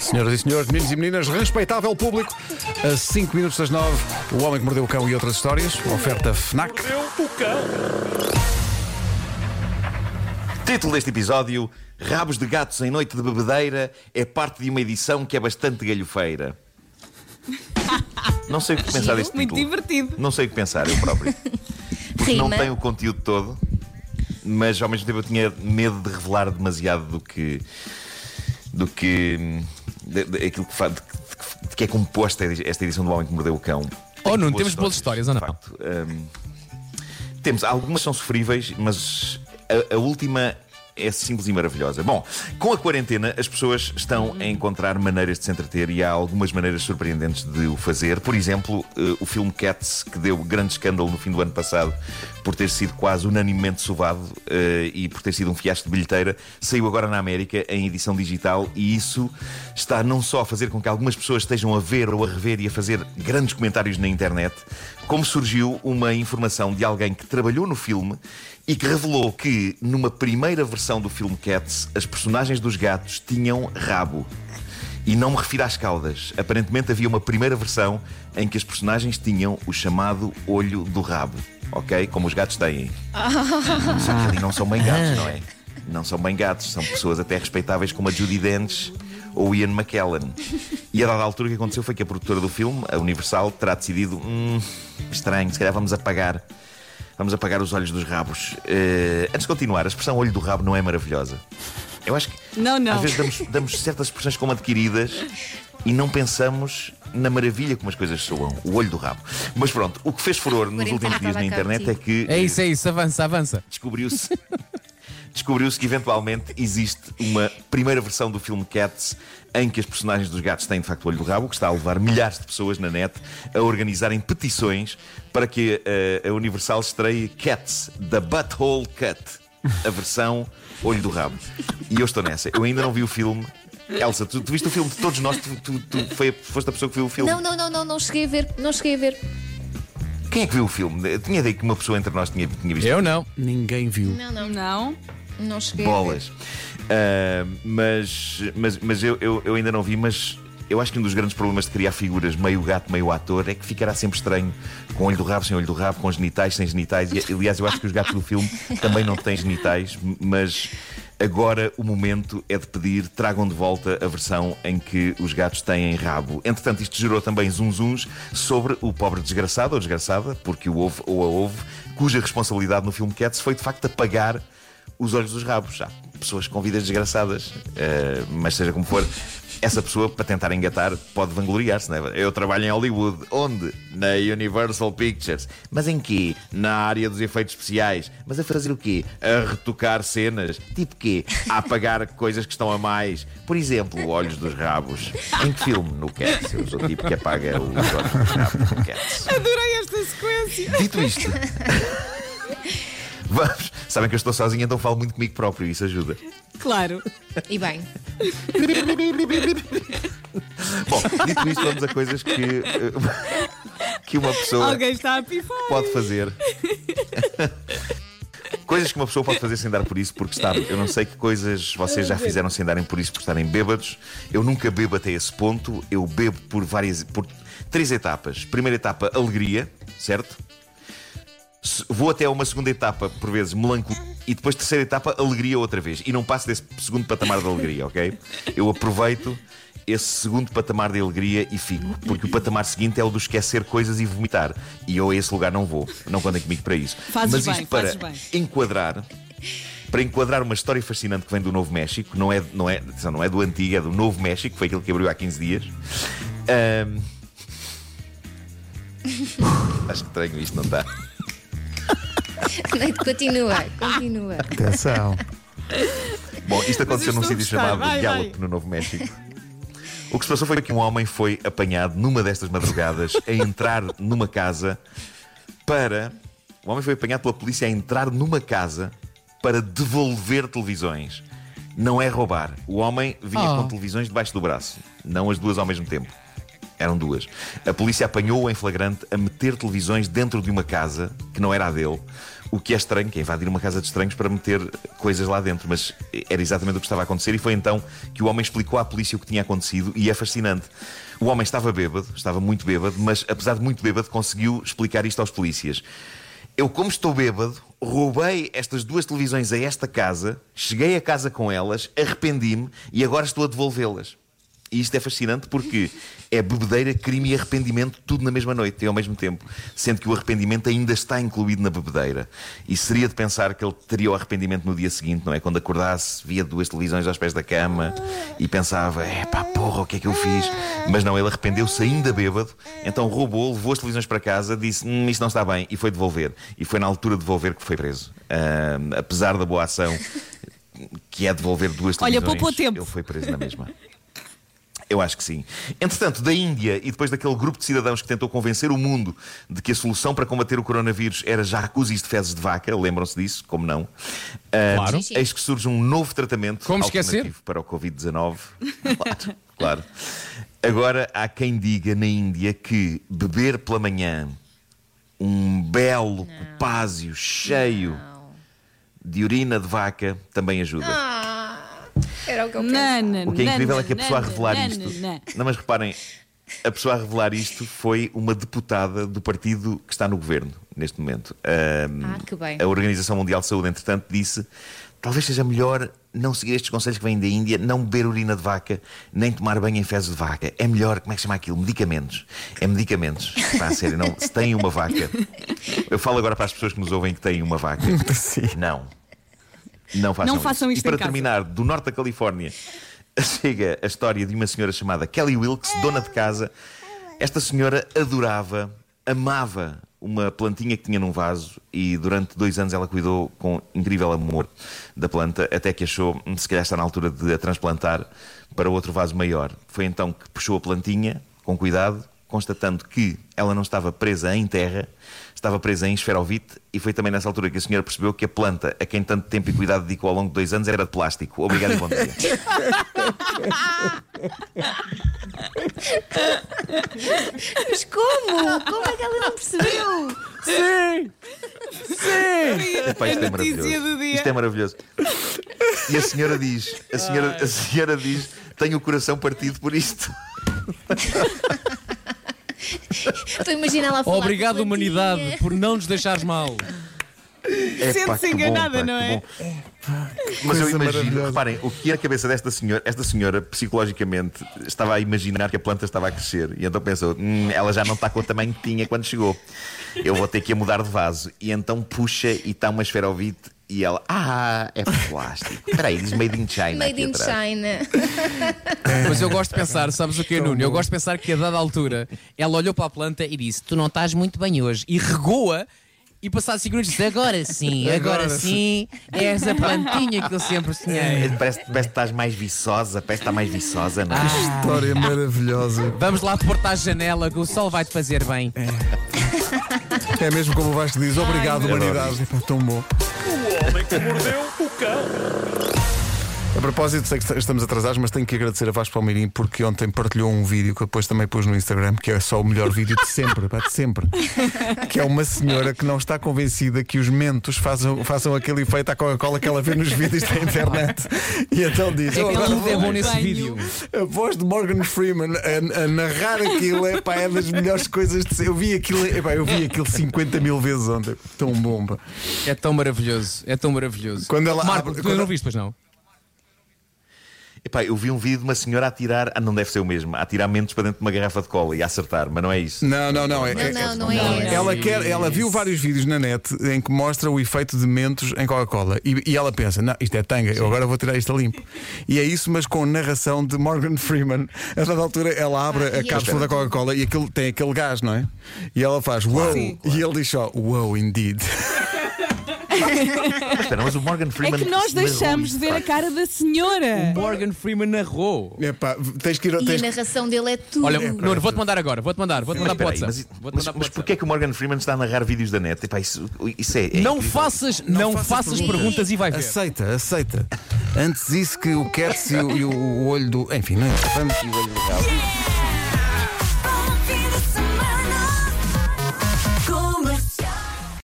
Senhoras e senhores, meninos e meninas, respeitável público, a 5 minutos das 9, O Homem que Mordeu o Cão e outras histórias, oferta FNAC. Título deste episódio: Rabos de gatos em noite de bebedeira é parte de uma edição que é bastante galhofeira. Não sei o que pensar deste Muito título. divertido. Não sei o que pensar, eu próprio. Porque não Rima. tem o conteúdo todo, mas ao mesmo tempo eu tinha medo de revelar demasiado do que. do que. De- de- aquilo que, de, de- que é composta esta edição do Homem que Mordeu o Cão. Oh, Nuno, temos boas histórias, ou não? facto. Hum, temos, algumas são sofríveis, mas a, a última é simples e maravilhosa. Bom, com a quarentena, as pessoas estão a encontrar maneiras de se entreter e há algumas maneiras surpreendentes de o fazer. Por exemplo, eh, o filme Cats, que deu grande escândalo no fim do ano passado por ter sido quase unanimemente sovado eh, e por ter sido um fiasco de bilheteira, saiu agora na América em edição digital e isso está não só a fazer com que algumas pessoas estejam a ver ou a rever e a fazer grandes comentários na internet, como surgiu uma informação de alguém que trabalhou no filme e que revelou que, numa primeira versão do filme Cats, as personagens dos gatos tinham rabo. E não me refiro às caudas. Aparentemente havia uma primeira versão em que as personagens tinham o chamado olho do rabo. Ok? Como os gatos têm. Só que ali não são bem gatos, não é? Não são bem gatos, são pessoas até respeitáveis como a Judy Dench ou Ian McKellen. E a dada altura o que aconteceu foi que a produtora do filme, a Universal, terá decidido: hum, estranho, se calhar vamos apagar. Vamos apagar os olhos dos rabos. Eh, antes de continuar, a expressão olho do rabo não é maravilhosa. Eu acho que Não, não. às vezes damos, damos certas expressões como adquiridas e não pensamos na maravilha como as coisas soam. O olho do rabo. Mas pronto, o que fez furor nos últimos dias na internet é que É isso, é isso, avança, avança. descobriu-se descobriu-se que eventualmente existe uma primeira versão do filme Cats em que as personagens dos gatos têm de facto o olho do rabo, que está a levar milhares de pessoas na net a organizarem petições para que eh, a Universal estreie Cats, The Butthole Cut, a versão olho do rabo. E eu estou nessa. Eu ainda não vi o filme. Elsa, tu, tu viste o filme de todos nós, tu, tu, tu foi, foste a pessoa que viu o filme. Não, não, não, não, não cheguei a ver, não cheguei a ver. Quem é que viu o filme? Eu tinha ideia que uma pessoa entre nós tinha, tinha visto. Eu não. Ninguém viu. Não, não, Não. Não cheguei bolas. Ah, mas mas, mas eu, eu, eu ainda não vi, mas eu acho que um dos grandes problemas de criar figuras meio gato, meio ator é que ficará sempre estranho com olho do rabo, sem olho do rabo, com genitais, sem genitais. E, aliás, eu acho que os gatos do filme também não têm genitais, mas agora o momento é de pedir tragam de volta a versão em que os gatos têm rabo. Entretanto, isto gerou também zunzuns sobre o pobre desgraçado ou desgraçada, porque o houve ou a houve, cuja responsabilidade no filme Cats foi de facto apagar os olhos dos rabos. Já. Pessoas com vidas desgraçadas. Eh, mas seja como for, essa pessoa, para tentar engatar, pode vangloriar-se. Não é? Eu trabalho em Hollywood. Onde? Na Universal Pictures. Mas em quê? Na área dos efeitos especiais. Mas a fazer o quê? A retocar cenas. Tipo quê? A apagar coisas que estão a mais. Por exemplo, olhos dos rabos. Em que filme? No Cats. Eu sou o tipo que apaga os olhos dos rabos no Cats. Adorei esta sequência. Dito isto. Vamos. Sabem que eu estou sozinho, então falo muito comigo próprio e isso ajuda. Claro. E bem, Bom, dito isto, vamos a coisas que, eh, que uma pessoa Alguém está a pifar. pode fazer. Coisas que uma pessoa pode fazer sem dar por isso, porque está. Eu não sei que coisas vocês já fizeram sem darem por isso, por estarem bêbados. Eu nunca bebo até esse ponto. Eu bebo por várias. por três etapas. Primeira etapa, alegria, certo? Vou até uma segunda etapa, por vezes, melancolia. E depois, terceira etapa, alegria outra vez. E não passo desse segundo patamar de alegria, ok? Eu aproveito esse segundo patamar de alegria e fico. Porque o patamar seguinte é o do esquecer coisas e vomitar. E eu a esse lugar não vou. Não contem comigo para isso. Fazes Mas bem, isto para bem. enquadrar. Para enquadrar uma história fascinante que vem do Novo México, não é, não é, não é do antigo, é do Novo México, foi aquele que abriu há 15 dias. Ahm, Acho que estranho isto, não está? Continua, continua. Atenção. Bom, isto aconteceu num sítio chamado Vai, Gallup, no Novo México. O que se passou foi que um homem foi apanhado numa destas madrugadas a entrar numa casa para. O homem foi apanhado pela polícia a entrar numa casa para devolver televisões. Não é roubar. O homem vinha Oh. com televisões debaixo do braço, não as duas ao mesmo tempo. Eram duas. A polícia apanhou-o em flagrante a meter televisões dentro de uma casa que não era a dele. O que é estranho, que é invadir uma casa de estranhos para meter coisas lá dentro. Mas era exatamente o que estava a acontecer e foi então que o homem explicou à polícia o que tinha acontecido e é fascinante. O homem estava bêbado, estava muito bêbado, mas apesar de muito bêbado, conseguiu explicar isto aos polícias. Eu, como estou bêbado, roubei estas duas televisões a esta casa, cheguei a casa com elas, arrependi-me e agora estou a devolvê-las. E isto é fascinante porque é bebedeira, crime e arrependimento tudo na mesma noite e ao mesmo tempo. Sendo que o arrependimento ainda está incluído na bebedeira. E seria de pensar que ele teria o arrependimento no dia seguinte, não é? Quando acordasse, via duas televisões aos pés da cama e pensava: é pá, porra, o que é que eu fiz? Mas não, ele arrependeu-se ainda bêbado, então roubou, levou as televisões para casa, disse: hum, isto não está bem, e foi devolver. E foi na altura de devolver que foi preso. Ah, apesar da boa ação. Que é devolver duas Olha, televisões. poupou tempo. Ele foi preso na mesma. Eu acho que sim. Entretanto, da Índia e depois daquele grupo de cidadãos que tentou convencer o mundo de que a solução para combater o coronavírus era jacuzzis de fezes de vaca, lembram-se disso? Como não? Ah, Claro. Sim, sim. Eis que surge um novo tratamento Como esquecer? alternativo para o Covid-19. Claro, claro. Agora há quem diga na Índia que beber pela manhã um belo copásio cheio de urina de vaca também ajuda. Ah, era o que eu Não, pensava. não, O que é não, incrível não, é que a pessoa a não, revelar não, isto. não. Não, mas reparem, a pessoa a revelar isto foi uma deputada do partido que está no governo neste momento. Ah, que bem. A Organização Mundial de Saúde, entretanto, disse: talvez seja melhor não seguir estes conselhos que vêm da Índia, não beber urina de vaca, nem tomar banho em fezes de vaca. É melhor, como é que se chama aquilo? Medicamentos. É medicamentos. Pá, a sério, não, se têm uma vaca. Eu falo agora para as pessoas que nos ouvem que têm uma vaca. Sim. Não. Não façam, Não façam isto E para terminar, do norte da Califórnia, chega a história de uma senhora chamada Kelly Wilkes, dona de casa. Esta senhora adorava, amava uma plantinha que tinha num vaso e durante dois anos ela cuidou com incrível amor da planta, até que achou, "Hum, se calhar está na altura de a transplantar para outro vaso maior. Foi então que puxou a plantinha, com cuidado, constatando que ela não estava presa em terra, estava presa em esferovite, e foi também nessa altura que a senhora percebeu que a planta, a quem tanto tempo e cuidado dedicou ao longo de dois anos, era de plástico. Obrigado e bom dia. Mas como? Como é que ela não percebeu? Sim! Sim! Epá, isto é maravilhoso. Isto é maravilhoso. E a senhora diz, a senhora, a senhora diz, tenho o coração partido por isto. Estou a imaginar ela a falar Obrigado, com a humanidade, por não nos deixares mal. Epá, Sente-se enganada, pá, não é? bom. Mas eu imagino, reparem, o que é na cabeça desta senhora, esta senhora psicologicamente estava a imaginar que a planta estava a crescer e então pensou, "Hum, ela já não está com o tamanho que tinha quando chegou. Eu vou ter que a mudar de vaso. E então puxa e está uma esferovite e ela, ah, é plástico. Espera aí, diz Made in China. Made in atrás. China. Mas eu gosto de pensar, sabes o que, Nuno? Eu gosto de pensar que a dada altura ela olhou para a planta e disse: Tu não estás muito bem hoje. E regou-a. E passado 5 minutos disse: Agora sim, agora, Agora sim, és a plantinha que eu sempre sonhei. Parece, parece que estás mais viçosa, parece que está mais viçosa, não é? História maravilhosa. Vamos lá pôr-te à janela que o sol vai te fazer bem. É mesmo como o Vasco diz, obrigado, meu humanidade. Epá, tão bom. Homem que mordeu o cão. A propósito, sei que estamos atrasados, mas tenho que agradecer a Vasco Palmeirim porque ontem partilhou um vídeo que eu depois também pus no Instagram, que é só o melhor vídeo de sempre, pá, de sempre. Que é uma senhora que não está convencida que os mentos façam, façam aquele efeito à Coca-Cola que ela vê nos vídeos da internet. E então diz: É "Eu que agora é vou- bom nesse vídeo. A voz de Morgan Freeman a, a narrar aquilo é, pá, é das melhores coisas de. Eu vi aquilo, epá, eu vi aquilo 50 mil vezes ontem. Tão bom, pá. É tão maravilhoso, é tão maravilhoso. Quando ela Marco, abre- tu quando- não viste, pois não? Epá, eu vi um vídeo de uma senhora a tirar, ah, não deve ser o mesmo, a tirar mentos para dentro de uma garrafa de cola e a acertar, mas não é isso. Não, não, não. É, Não, é- não, não é esse. Ela, quer, ela viu vários vídeos na net em que mostra o efeito de mentos em Coca-Cola e, e ela pensa: não, isto é tanga, eu agora vou tirar isto a limpo. E é isso, mas com narração de Morgan Freeman. A dada altura ela abre Ah, a cápsula da é- Coca-Cola e aquilo, tem aquele gás, não é? E ela faz wow, Sim. e ele diz só wow, indeed. Espera, mas o Morgan É Freeman. que nós deixamos de ver a cara da senhora. Morgan Freeman narrou. Epá, tens que ir. E a Tens... narração dele é tudo. Olha, Nuno, vou-te mandar agora, vou-te mandar, vou-te mandar para o espera aí, WhatsApp. mas, Vou-te mas, mandar para o mas WhatsApp. porquê é que o Morgan Freeman está a narrar vídeos da net? Epá, isso, isso é. é Não incrível. faças, não, faças faças perguntas. perguntas e vai ver. Aceita, aceita. Antes isso que o Cats e o, e o olho do. Enfim, não é? Vamos.